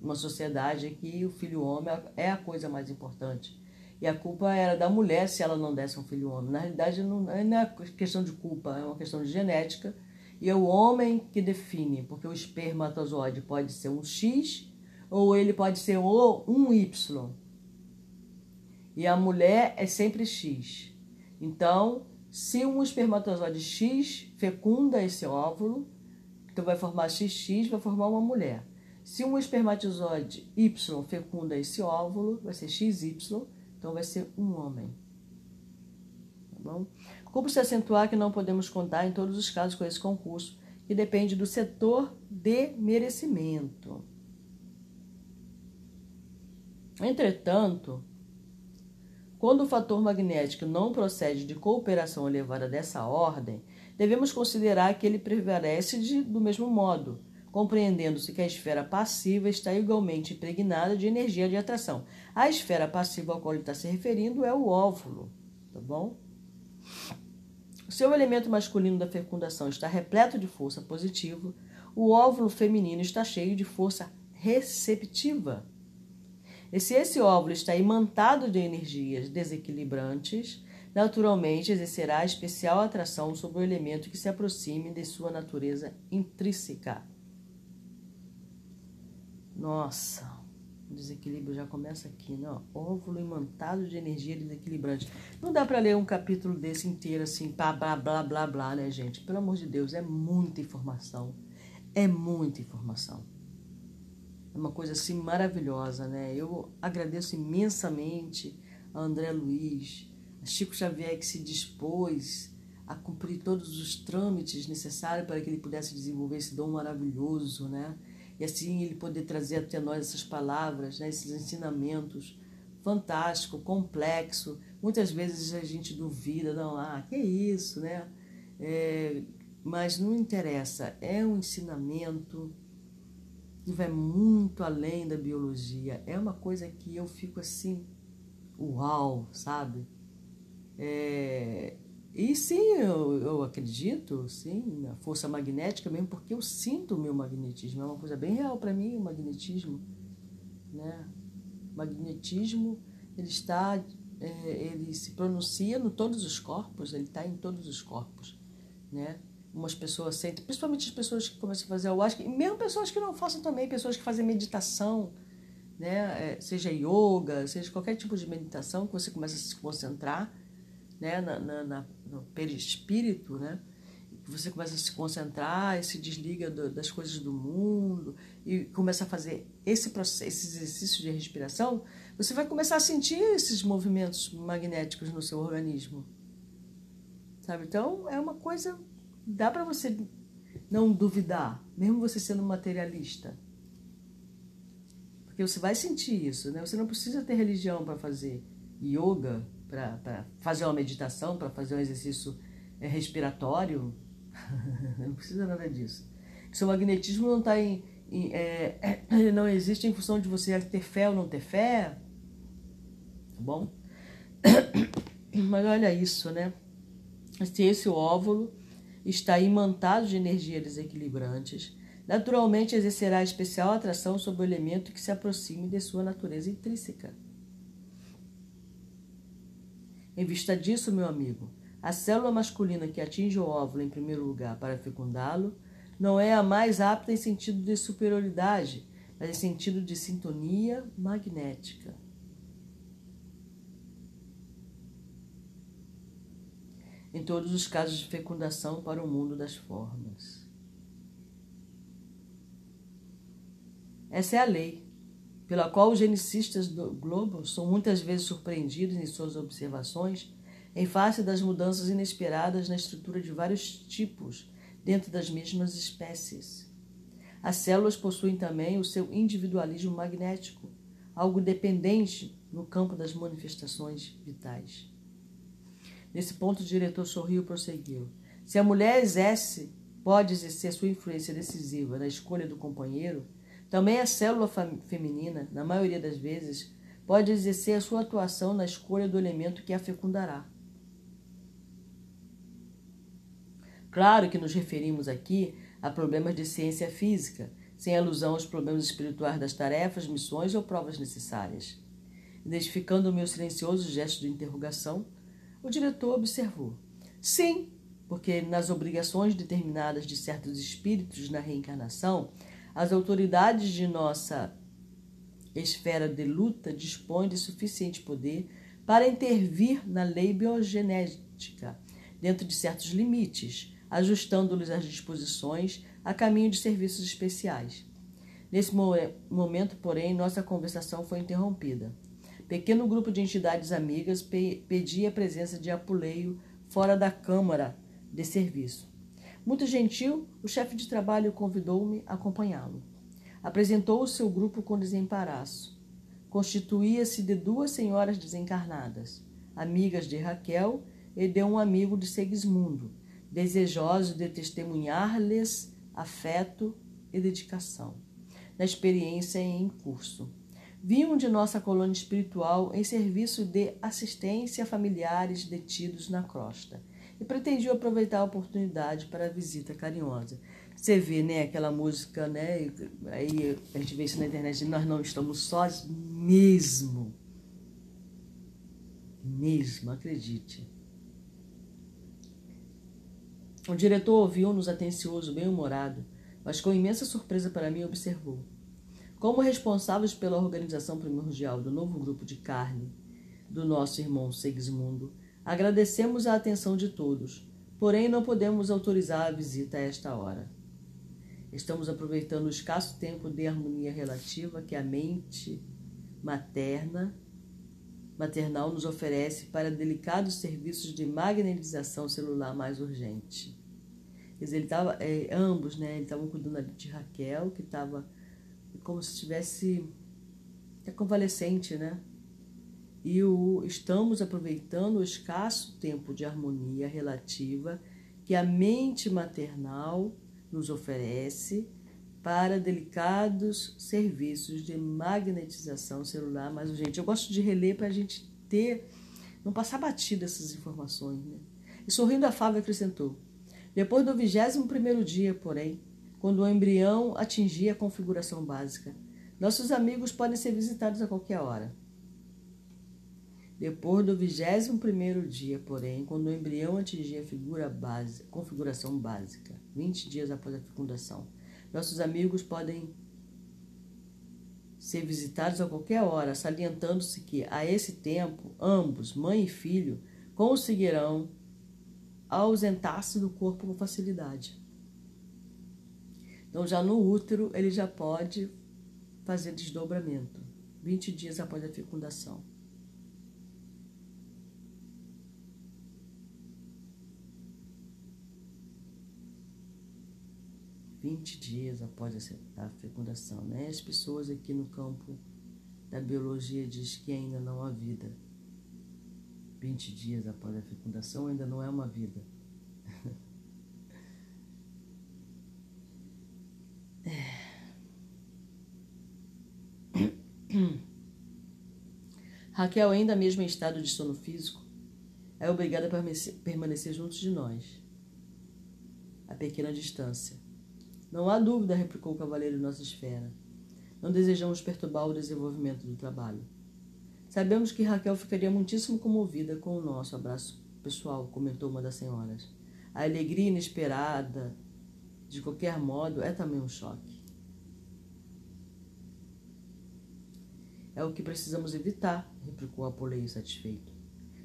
Uma sociedade em que o filho homem é a coisa mais importante. E a culpa era da mulher se ela não desse um filho homem. Na realidade, não é questão de culpa, é uma questão de genética e é o homem que define, porque o espermatozoide pode ser um X ou ele pode ser um Y. E a mulher é sempre X. Então, se um espermatozoide X fecunda esse óvulo, então vai formar XX, vai formar uma mulher. Se um espermatozoide Y fecunda esse óvulo, vai ser XY, então vai ser um homem. Tá bom? Cumpre-se acentuar que não podemos contar em todos os casos com esse concurso, que depende do setor de merecimento. Entretanto, quando o fator magnético não procede de cooperação elevada dessa ordem, devemos considerar que ele prevalece de, do mesmo modo, compreendendo-se que a esfera passiva está igualmente impregnada de energia de atração. A esfera passiva ao qual ele está se referindo é o óvulo, tá bom? O seu elemento masculino da fecundação está repleto de força positiva, o óvulo feminino está cheio de força receptiva. E se esse óvulo está imantado de energias desequilibrantes, naturalmente exercerá especial atração sobre o elemento que se aproxime de sua natureza intrínseca. Nossa, o desequilíbrio já começa aqui, né? Óvulo imantado de energia desequilibrante. Não dá para ler um capítulo desse inteiro assim, blá, blá, blá, blá, blá, né, gente? Pelo amor de Deus, é muita informação. É muita informação. É uma coisa assim maravilhosa, né? Eu agradeço imensamente a André Luiz, a Chico Xavier que se dispôs a cumprir todos os trâmites necessários para que ele pudesse desenvolver esse dom maravilhoso, né? E assim ele poder trazer até nós essas palavras, né, esses ensinamentos fantástico, complexo. Muitas vezes a gente duvida, não, ah, que isso, né? É, mas não interessa, é um ensinamento que vai muito além da biologia. É uma coisa que eu fico assim, uau, sabe? É, e sim, eu, eu acredito, sim, na força magnética mesmo, porque eu sinto o meu magnetismo. É uma coisa bem real para mim, o magnetismo. Né? O magnetismo, ele está, é, ele se pronuncia em todos os corpos, ele está em todos os corpos. né? Umas pessoas sentem, principalmente as pessoas que começam a fazer ayahuasca, e mesmo pessoas que não façam também, pessoas que fazem meditação, né? É, seja yoga, seja qualquer tipo de meditação, que você começa a se concentrar, né? Na, na, na no perispírito, né? Você começa a se concentrar e se desliga do, das coisas do mundo e começa a fazer esse processo, esse exercício de respiração, você vai começar a sentir esses movimentos magnéticos no seu organismo. Sabe? Então, é uma coisa dá para você não duvidar, mesmo você sendo materialista. Porque você vai sentir isso, né? Você não precisa ter religião para fazer yoga, para fazer uma meditação, para fazer um exercício é, respiratório. não precisa nada disso. Seu magnetismo não está em, em é, não existe em função de você ter fé ou não ter fé. Tá bom? Mas olha isso, né? Se esse óvulo está imantado de energias desequilibrantes, naturalmente exercerá especial atração sobre o elemento que se aproxime de sua natureza intrínseca. Em vista disso, meu amigo, a célula masculina que atinge o óvulo em primeiro lugar para fecundá-lo não é a mais apta em sentido de superioridade, mas em sentido de sintonia magnética. Em todos os casos de fecundação para o mundo das formas. Essa é a lei, pela qual os genicistas do globo são muitas vezes surpreendidos em suas observações em face das mudanças inesperadas na estrutura de vários tipos dentro das mesmas espécies. As células possuem também o seu individualismo magnético, algo dependente no campo das manifestações vitais. Nesse ponto, o diretor sorriu e prosseguiu. Se a mulher exerce, pode exercer sua influência decisiva na escolha do companheiro, também a célula feminina, na maioria das vezes, pode exercer a sua atuação na escolha do elemento que a fecundará. Claro que nos referimos aqui a problemas de ciência física, sem alusão aos problemas espirituais das tarefas, missões ou provas necessárias. Identificando o meu silencioso gesto de interrogação, o diretor observou: Sim, porque nas obrigações determinadas de certos espíritos na reencarnação, as autoridades de nossa esfera de luta dispõem de suficiente poder para intervir na lei biogenética, dentro de certos limites, ajustando-lhes as disposições a caminho de serviços especiais. Nesse momento, porém, nossa conversação foi interrompida. Pequeno grupo de entidades amigas pedia a presença de Apuleio fora da Câmara de Serviço. Muito gentil, o chefe de trabalho convidou-me a acompanhá-lo. Apresentou o seu grupo com desembaraço. Constituía-se de duas senhoras desencarnadas, amigas de Raquel e de um amigo de Segismundo, desejosos de testemunhar-lhes afeto e dedicação, na experiência em curso. Vinham de nossa colônia espiritual em serviço de assistência a familiares detidos na crosta e pretendiam aproveitar a oportunidade para a visita carinhosa. Você vê, né, aquela música, né, aí a gente vê isso na internet, nós não estamos sós mesmo. Mesmo, acredite. O diretor ouviu-nos atencioso, bem-humorado, mas com imensa surpresa para mim observou. Como responsáveis pela organização primordial do novo grupo de carne do nosso irmão Segismundo, Agradecemos a atenção de todos, porém não podemos autorizar a visita a esta hora. Estamos aproveitando o escasso tempo de harmonia relativa que a mente materna maternal nos oferece para delicados serviços de magnetização celular mais urgente. Ele tava, é, ambos, né? Estavam cuidando ali de Raquel, que estava como se estivesse é convalescente, né? E o, estamos aproveitando o escasso tempo de harmonia relativa que a mente maternal nos oferece para delicados serviços de magnetização celular mais urgente. Eu gosto de reler para a gente ter, não passar batida essas informações. Né? E sorrindo a Fábio acrescentou, depois do vigésimo primeiro dia, porém, quando o embrião atingir a configuração básica, nossos amigos podem ser visitados a qualquer hora. Depois do vigésimo primeiro dia, porém, quando o embrião atingir a figura base, configuração básica, 20 dias após a fecundação, nossos amigos podem ser visitados a qualquer hora, salientando-se que, a esse tempo, ambos, mãe e filho, conseguirão ausentar-se do corpo com facilidade. Então, já no útero, ele já pode fazer desdobramento, 20 dias após a fecundação. Vinte dias após a fecundação, né? As pessoas aqui no campo da biologia diz que ainda não há vida. 20 dias após a fecundação ainda não é uma vida. Raquel, ainda mesmo em estado de sono físico, é obrigada a permanecer junto de nós, a pequena distância. Não há dúvida, replicou o cavaleiro de nossa esfera. Não desejamos perturbar o desenvolvimento do trabalho. Sabemos que Raquel ficaria muitíssimo comovida com o nosso abraço pessoal, comentou uma das senhoras. A alegria inesperada, de qualquer modo, é também um choque. É o que precisamos evitar, replicou Apoleio satisfeito.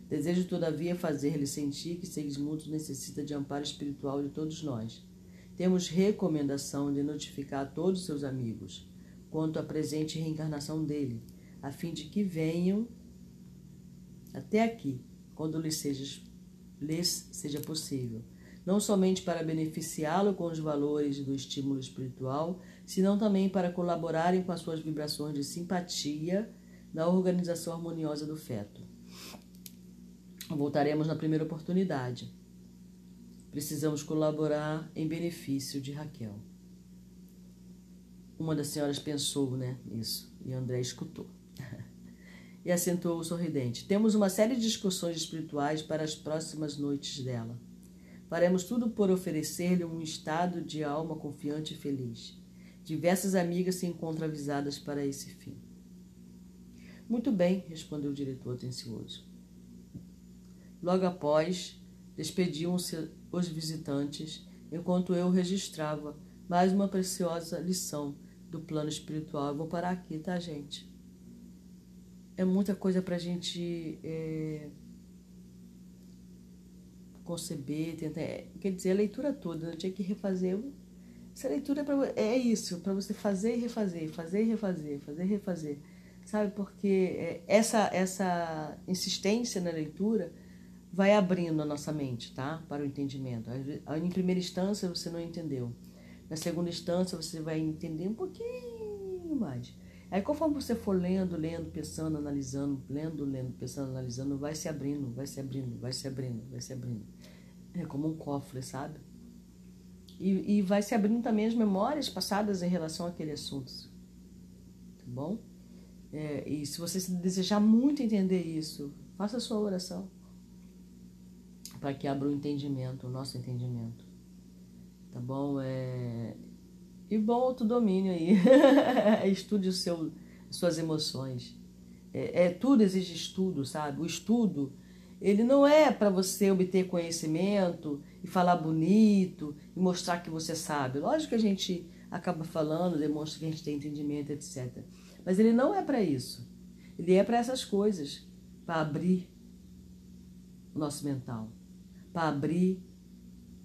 Desejo, todavia, fazer-lhe sentir que Segismundo necessita de amparo espiritual de todos nós. Temos recomendação de notificar a todos seus amigos quanto à presente reencarnação dele, a fim de que venham até aqui, quando lhes seja, lhes seja possível, não somente para beneficiá-lo com os valores do estímulo espiritual, senão também para colaborarem com as suas vibrações de simpatia na organização harmoniosa do feto. Voltaremos na primeira oportunidade. Precisamos colaborar em benefício de Raquel. Uma das senhoras pensou, né, isso, e André escutou e acentuou sorridente. Temos uma série de discussões espirituais para as próximas noites dela. Faremos tudo por oferecer-lhe um estado de alma confiante e feliz. Diversas amigas se encontram avisadas para esse fim. Muito bem, respondeu o diretor atencioso. Logo após, despediam-se os visitantes, enquanto eu registrava mais uma preciosa lição do plano espiritual. Eu vou parar aqui, tá, gente? é muita coisa para a gente é, conceber, tentar. É, quer dizer, a leitura toda, eu tinha que refazer. Essa leitura é, pra, é isso, para você fazer e refazer, fazer e refazer, fazer e refazer. Sabe? Porque é, essa, essa insistência na leitura vai abrindo a nossa mente, tá? Para o entendimento. Em primeira instância você não entendeu. Na segunda instância você vai entender um pouquinho mais. Aí conforme você for lendo, lendo, pensando, analisando, lendo, lendo, pensando, analisando, vai se abrindo, vai se abrindo, vai se abrindo, vai se abrindo. É como um cofre, sabe? E, e vai se abrindo também as memórias passadas em relação àquele assunto. Tá bom? É, e se você desejar muito entender isso, faça a sua oração para que abra o entendimento, o nosso entendimento. Tá bom? É, e bom autodomínio aí. Estude o seu, suas emoções. É, é, tudo exige estudo, sabe? O estudo, ele não é para você obter conhecimento e falar bonito e mostrar que você sabe. Lógico que a gente acaba falando, demonstra que a gente tem entendimento, etc. Mas ele não é para isso. Ele é para essas coisas, para abrir o nosso mental, para abrir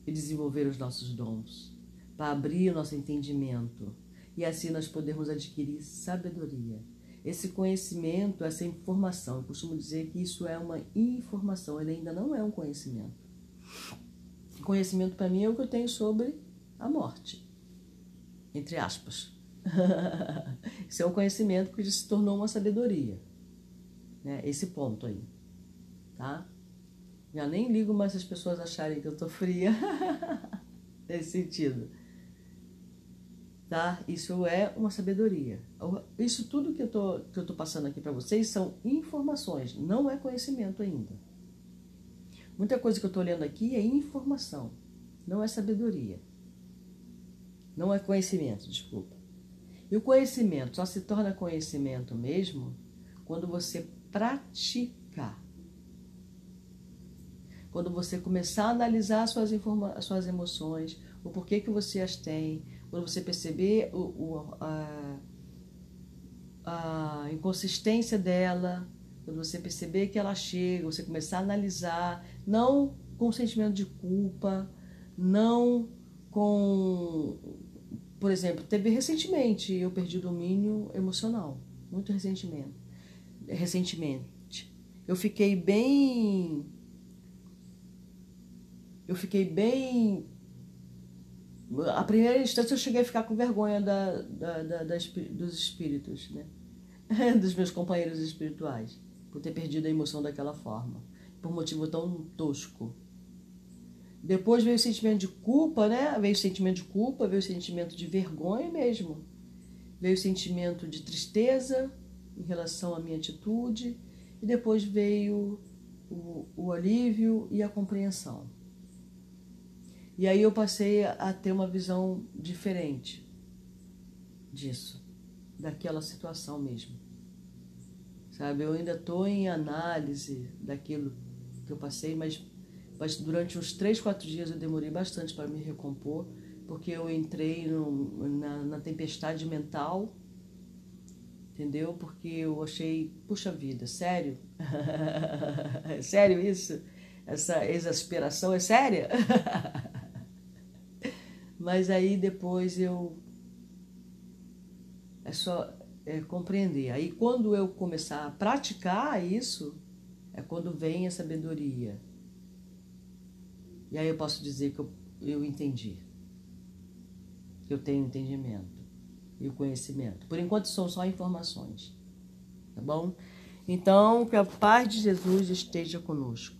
e desenvolver os nossos dons para abrir o nosso entendimento e assim nós podemos adquirir sabedoria. Esse conhecimento, essa informação, eu costumo dizer que isso é uma informação, ele ainda não é um conhecimento. Conhecimento para mim é o que eu tenho sobre a morte, entre aspas. Isso é um conhecimento que se tornou uma sabedoria, né? Esse ponto aí, tá? Já nem ligo mais as pessoas acharem que eu tô fria nesse sentido tá? Isso é uma sabedoria. Isso tudo que eu tô, que eu tô passando aqui para vocês são informações, não é conhecimento ainda. Muita coisa que eu estou lendo aqui é informação, não é sabedoria. Não é conhecimento, desculpa. E o conhecimento só se torna conhecimento mesmo quando você praticar. Quando você começar a analisar suas, suas emoções, o porquê que você as tem, quando você perceber o, o, a, a inconsistência dela, quando você perceber que ela chega, você começar a analisar, não com sentimento de culpa, não com. Por exemplo, teve recentemente eu perdi o domínio emocional, muito recentemente. Recentemente. Eu fiquei bem. Eu fiquei bem. A primeira instância eu cheguei a ficar com vergonha da, da, da, da dos espíritos, né? dos meus companheiros espirituais, por ter perdido a emoção daquela forma, por motivo tão tosco. Depois veio o sentimento de culpa, né? Veio o sentimento de culpa, veio o sentimento de vergonha mesmo. Veio o sentimento de tristeza em relação à minha atitude. E depois veio o, o alívio e a compreensão. E aí eu passei a ter uma visão diferente disso, daquela situação mesmo. Sabe, eu ainda estou em análise daquilo que eu passei, mas mas durante uns três, quatro dias eu demorei bastante para me recompor, porque eu entrei no, na, na tempestade mental, entendeu? Porque eu achei, puxa vida, sério? é sério isso? Essa exasperação é séria? Mas aí depois eu. É só é, compreender. Aí quando eu começar a praticar isso, é quando vem a sabedoria e aí eu posso dizer que eu, eu entendi. Que eu tenho entendimento e o conhecimento. Por enquanto são só informações. Tá bom? Então, que a paz de Jesus esteja conosco.